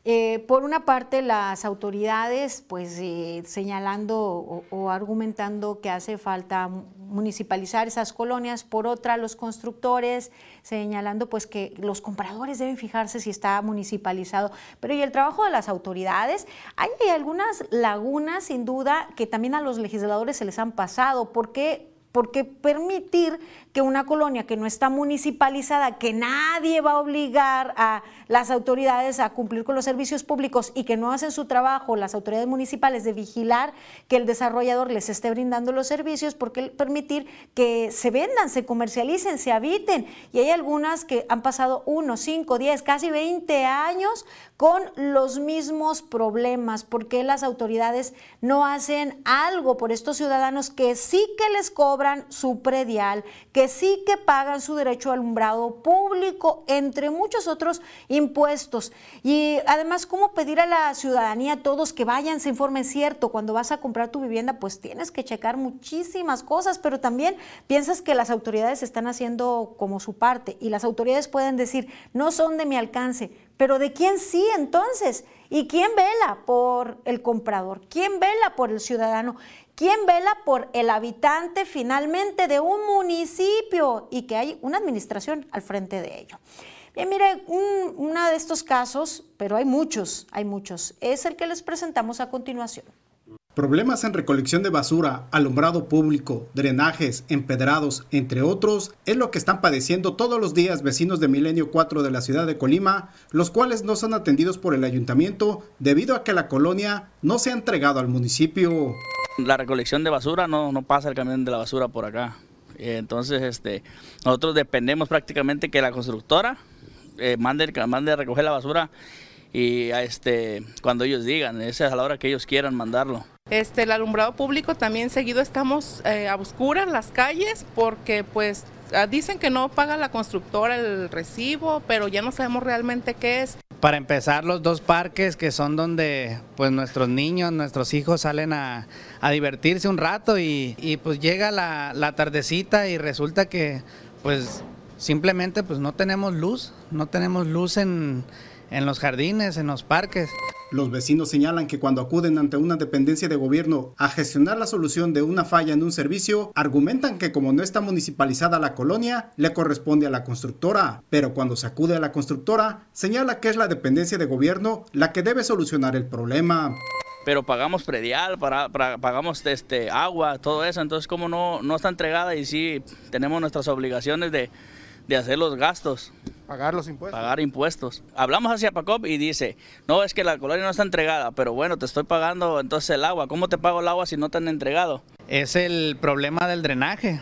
eh, por una parte, las autoridades, pues eh, señalando o, argumentando que hace falta municipalizar esas colonias, por otra, los constructores señalando pues que los compradores deben fijarse si está municipalizado. Pero y el trabajo de las autoridades, hay, hay algunas lagunas, sin duda, que también a los legisladores se les han pasado. ¿Por qué? Porque permitir que una colonia que no está municipalizada, que nadie va a obligar a las autoridades a cumplir con los servicios públicos y que no hacen su trabajo, las autoridades municipales, de vigilar que el desarrollador les esté brindando los servicios, porque permitir que se vendan, se comercialicen, se habiten. Y hay algunas que han pasado uno, cinco, diez, casi 20 años con los mismos problemas, porque las autoridades no hacen algo por estos ciudadanos que sí que les cobran su predial, que sí que pagan su derecho a alumbrado público, entre muchos otros impuestos. Y además, ¿cómo pedir a la ciudadanía, a todos que vayan, se informen cierto? Cuando vas a comprar tu vivienda, pues tienes que checar muchísimas cosas, pero también piensas que las autoridades están haciendo como su parte y las autoridades pueden decir, no son de mi alcance, pero ¿de quién sí entonces? ¿Y quién vela por el comprador? ¿Quién vela por el ciudadano? ¿Quién vela por el habitante finalmente de un municipio y que hay una administración al frente de ello? Bien, mire, uno de estos casos, pero hay muchos, hay muchos, es el que les presentamos a continuación. Problemas en recolección de basura, alumbrado público, drenajes, empedrados, entre otros, es lo que están padeciendo todos los días vecinos de Milenio 4 de la ciudad de Colima, los cuales no son atendidos por el ayuntamiento debido a que la colonia no se ha entregado al municipio. La recolección de basura no, no pasa el camión de la basura por acá. Entonces, este, nosotros dependemos prácticamente que la constructora eh, mande, mande a recoger la basura y este, cuando ellos digan, esa es a la hora que ellos quieran mandarlo. Este, el alumbrado público también seguido estamos eh, a oscuras las calles porque pues ah, dicen que no paga la constructora el recibo, pero ya no sabemos realmente qué es. Para empezar, los dos parques que son donde pues nuestros niños, nuestros hijos salen a, divertirse un rato y, pues llega la, la tardecita y resulta que pues simplemente pues no tenemos luz, no tenemos luz en, en los jardines, en los parques. Los vecinos señalan que cuando acuden ante una dependencia de gobierno a gestionar la solución de una falla en un servicio, argumentan que como no está municipalizada la colonia, le corresponde a la constructora, pero cuando se acude a la constructora, señala que es la dependencia de gobierno la que debe solucionar el problema. Pero pagamos predial, para, pagamos este, agua, todo eso, entonces como no, no está entregada y sí tenemos nuestras obligaciones de, de hacer los gastos. Pagar los impuestos. Pagar impuestos. Hablamos hacia PACOP y dice, no, es que la colonia no está entregada, pero bueno, te estoy pagando entonces el agua. ¿Cómo te pago el agua si no te han entregado? Es el problema del drenaje.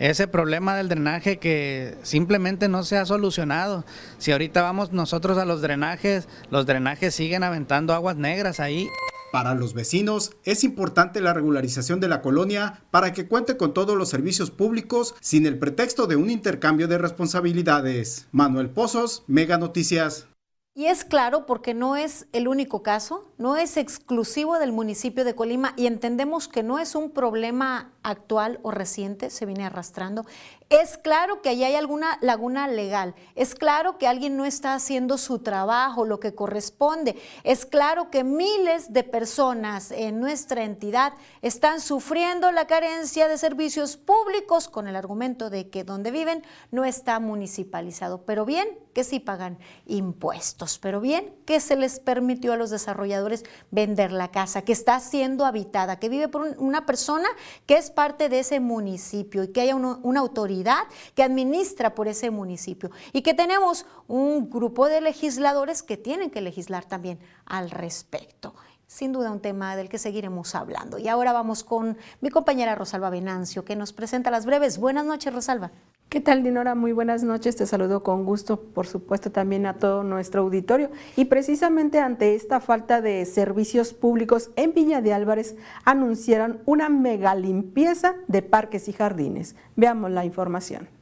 ese problema del drenaje que simplemente no se ha solucionado. Si ahorita vamos nosotros a los drenajes, los drenajes siguen aventando aguas negras ahí. Para los vecinos es importante la regularización de la colonia para que cuente con todos los servicios públicos sin el pretexto de un intercambio de responsabilidades. Manuel Pozos, Mega Noticias. Y es claro porque no es el único caso, no es exclusivo del municipio de Colima y entendemos que no es un problema actual o reciente, se viene arrastrando. Es claro que ahí hay alguna laguna legal, es claro que alguien no está haciendo su trabajo, lo que corresponde, es claro que miles de personas en nuestra entidad están sufriendo la carencia de servicios públicos con el argumento de que donde viven no está municipalizado, pero bien que sí pagan impuestos, pero bien que se les permitió a los desarrolladores vender la casa, que está siendo habitada, que vive por una persona que es parte de ese municipio y que haya una autoridad que administra por ese municipio. Y que tenemos un grupo de legisladores que tienen que legislar también al respecto sin duda un tema del que seguiremos hablando. Y ahora vamos con mi compañera Rosalba Venancio, que nos presenta las breves. Buenas noches, Rosalba. ¿Qué tal, Dinora? Muy buenas noches. Te saludo con gusto, por supuesto, también a todo nuestro auditorio. Y precisamente ante esta falta de servicios públicos en Villa de Álvarez, anunciaron una mega limpieza de parques y jardines. Veamos la información.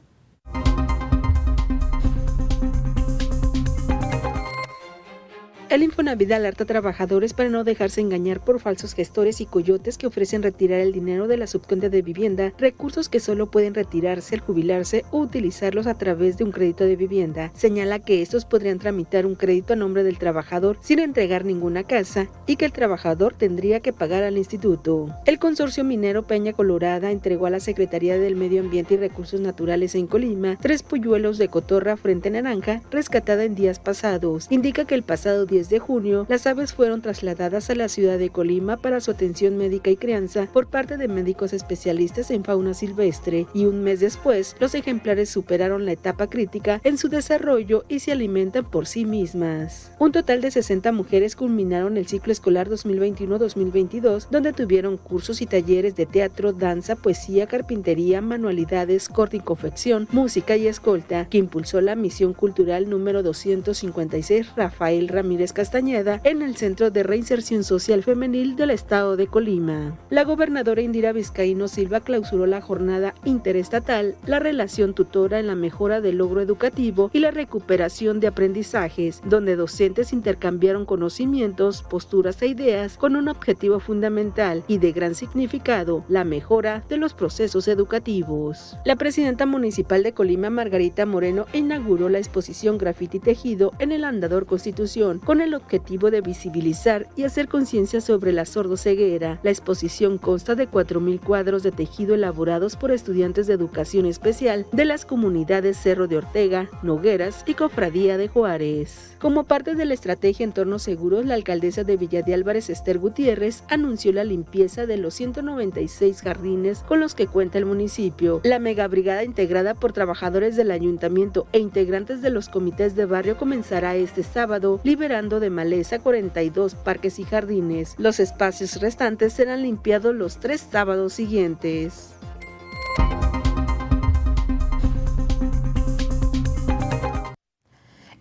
El Infonavit alerta a trabajadores para no dejarse engañar por falsos gestores y coyotes que ofrecen retirar el dinero de la subcuenta de vivienda, recursos que solo pueden retirarse al jubilarse o utilizarlos a través de un crédito de vivienda. Señala que estos podrían tramitar un crédito a nombre del trabajador sin entregar ninguna casa y que el trabajador tendría que pagar al instituto. El consorcio minero Peña Colorada entregó a la Secretaría del Medio Ambiente y Recursos Naturales en Colima tres polluelos de cotorra frente naranja rescatada en días pasados. Indica que el pasado 10 de junio, las aves fueron trasladadas a la ciudad de Colima para su atención médica y crianza por parte de médicos especialistas en fauna silvestre y un mes después, los ejemplares superaron la etapa crítica en su desarrollo y se alimentan por sí mismas. Un total de 60 mujeres culminaron el ciclo escolar 2021-2022, donde tuvieron cursos y talleres de teatro, danza, poesía, carpintería, manualidades, corte y confección, música y escolta, que impulsó la misión cultural número 256 Rafael Ramírez Castañeda en el Centro de Reinserción Social Femenil del Estado de Colima. La gobernadora Indira Vizcaíno Silva clausuró la jornada interestatal, la relación tutora en la mejora del logro educativo y la recuperación de aprendizajes, donde docentes intercambiaron conocimientos, posturas e ideas con un objetivo fundamental y de gran significado, la mejora de los procesos educativos. La presidenta municipal de Colima, Margarita Moreno, inauguró la exposición Grafiti Tejido en el Andador Constitución con el objetivo de visibilizar y hacer conciencia sobre la sordoceguera. La exposición consta de 4.000 cuadros de tejido elaborados por estudiantes de educación especial de las comunidades Cerro de Ortega, Nogueras y Cofradía de Juárez. Como parte de la estrategia Entornos Seguros, la alcaldesa de Villa de Álvarez, Esther Gutiérrez, anunció la limpieza de los 196 jardines con los que cuenta el municipio. La megabrigada integrada por trabajadores del ayuntamiento e integrantes de los comités de barrio comenzará este sábado, liberando de maleza 42 parques y jardines. Los espacios restantes serán limpiados los tres sábados siguientes.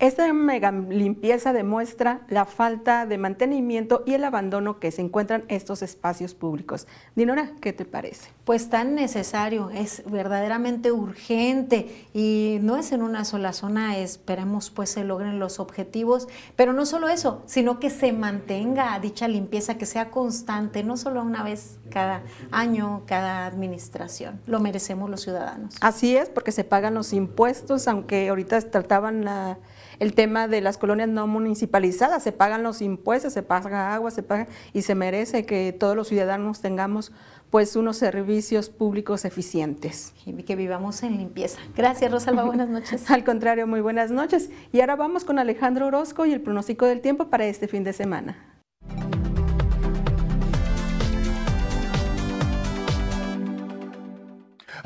Esta mega limpieza demuestra la falta de mantenimiento y el abandono que se encuentran estos espacios públicos. Dinora, ¿qué te parece? Pues tan necesario, es verdaderamente urgente y no es en una sola zona, esperemos pues se logren los objetivos, pero no solo eso, sino que se mantenga dicha limpieza, que sea constante, no solo una vez cada año, cada administración. Lo merecemos los ciudadanos. Así es, porque se pagan los impuestos, aunque ahorita trataban la el tema de las colonias no municipalizadas, se pagan los impuestos, se paga agua, se paga y se merece que todos los ciudadanos tengamos pues unos servicios públicos eficientes. Y que vivamos en limpieza. Gracias, Rosalba, *laughs* buenas noches. Al contrario, muy buenas noches. Y ahora vamos con Alejandro Orozco y el pronóstico del tiempo para este fin de semana.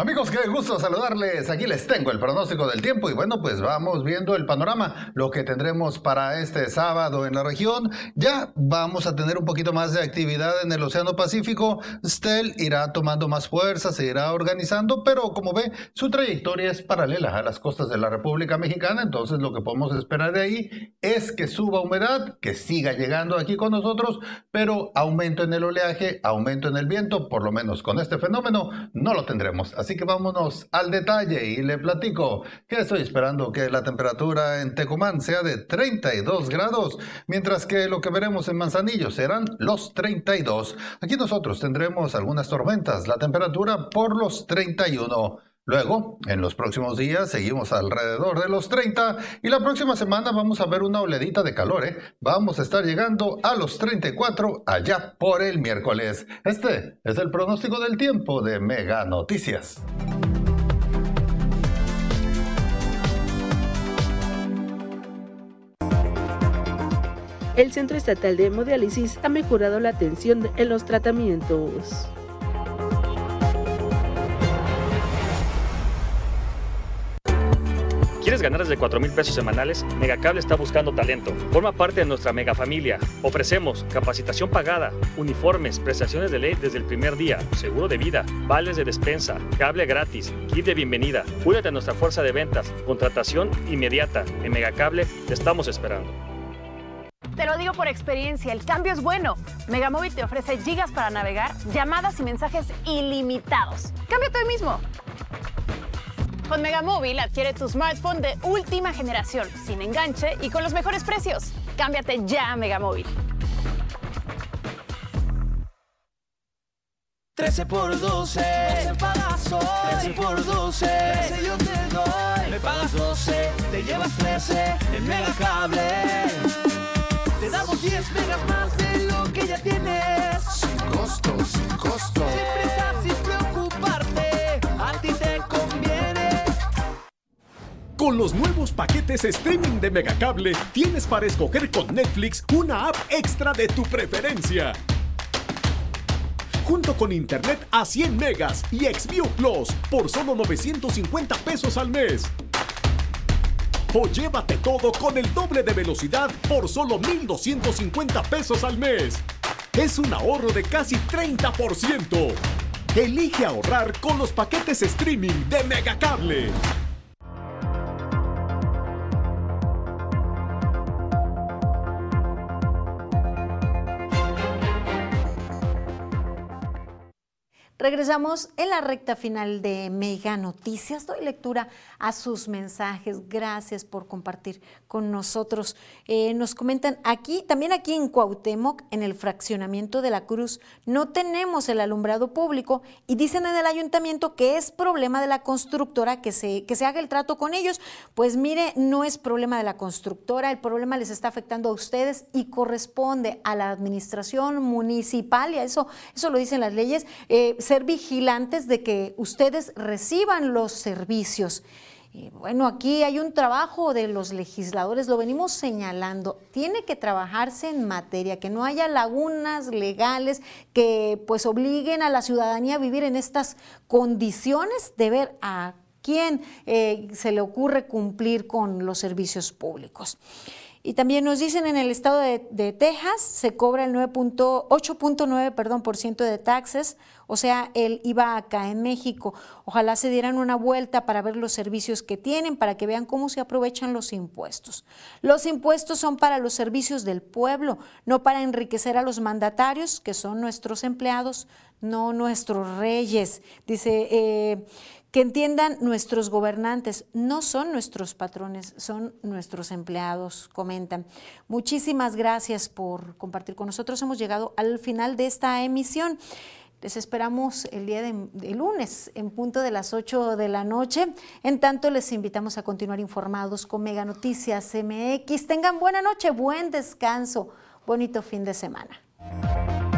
Amigos, qué gusto saludarles. Aquí les tengo el pronóstico del tiempo y bueno, pues vamos viendo el panorama, lo que tendremos para este sábado en la región. Ya vamos a tener un poquito más de actividad en el Océano Pacífico. Stel irá tomando más fuerza, se irá organizando, pero como ve, su trayectoria es paralela a las costas de la República Mexicana, entonces lo que podemos esperar de ahí es que suba humedad, que siga llegando aquí con nosotros, pero aumento en el oleaje, aumento en el viento, por lo menos con este fenómeno no lo tendremos. Así que vámonos al detalle y le platico que estoy esperando que la temperatura en Tecumán sea de 32 grados, mientras que lo que veremos en Manzanillo serán los 32. Aquí nosotros tendremos algunas tormentas, la temperatura por los 31. Luego, en los próximos días seguimos alrededor de los 30 y la próxima semana vamos a ver una oledita de calor, ¿eh? Vamos a estar llegando a los 34 allá por el miércoles. Este es el pronóstico del tiempo de Mega Noticias. El Centro Estatal de Hemodiálisis ha mejorado la atención en los tratamientos. ¿Quieres ganar desde 4 mil pesos semanales? Megacable está buscando talento. Forma parte de nuestra mega familia. Ofrecemos capacitación pagada, uniformes, prestaciones de ley desde el primer día, seguro de vida, vales de despensa, cable gratis, kit de bienvenida. Únete a nuestra fuerza de ventas, contratación inmediata. En Megacable te estamos esperando. Te lo digo por experiencia, el cambio es bueno. Megamóvil te ofrece gigas para navegar, llamadas y mensajes ilimitados. Cámbiate hoy mismo. Con Megamóvil adquiere tu smartphone de última generación, sin enganche y con los mejores precios. Cámbiate ya a Megamóvil. 13 por 12, 12 pagas hoy. 13 por 12, 13 yo te doy. Me pagas 12, te llevas 13 en Megacable. Te damos 10 megas más de lo que ya tienes. Sin costo, sin costo. Sin prisa, sin Con los nuevos paquetes streaming de Megacable, tienes para escoger con Netflix una app extra de tu preferencia. Junto con internet a 100 megas y Xview Plus por solo 950 pesos al mes. O llévate todo con el doble de velocidad por solo 1,250 pesos al mes. Es un ahorro de casi 30%. Elige ahorrar con los paquetes streaming de Megacable. Regresamos en la recta final de Mega Noticias. Doy lectura a sus mensajes. Gracias por compartir con nosotros. Eh, nos comentan aquí, también aquí en Cuauhtémoc, en el fraccionamiento de la Cruz, no tenemos el alumbrado público y dicen en el ayuntamiento que es problema de la constructora que se, que se haga el trato con ellos. Pues mire, no es problema de la constructora, el problema les está afectando a ustedes y corresponde a la administración municipal y a eso, eso lo dicen las leyes. Eh, ser vigilantes de que ustedes reciban los servicios. Bueno, aquí hay un trabajo de los legisladores, lo venimos señalando, tiene que trabajarse en materia, que no haya lagunas legales que pues obliguen a la ciudadanía a vivir en estas condiciones de ver a quién eh, se le ocurre cumplir con los servicios públicos. Y también nos dicen en el estado de, Texas se cobra el 8.9 perdón, por ciento de taxes, o sea, el IVA acá en México. Ojalá se dieran una vuelta para ver los servicios que tienen, para que vean cómo se aprovechan los impuestos. Los impuestos son para los servicios del pueblo, no para enriquecer a los mandatarios, que son nuestros empleados, no nuestros reyes. Dice... Eh, que entiendan nuestros gobernantes, no son nuestros patrones, son nuestros empleados, comentan. Muchísimas gracias por compartir con nosotros. Hemos llegado al final de esta emisión. Les esperamos el día de, lunes en punto de las 8 de la noche. En tanto, les invitamos a continuar informados con Mega Noticias MX. Tengan buena noche, buen descanso, bonito fin de semana.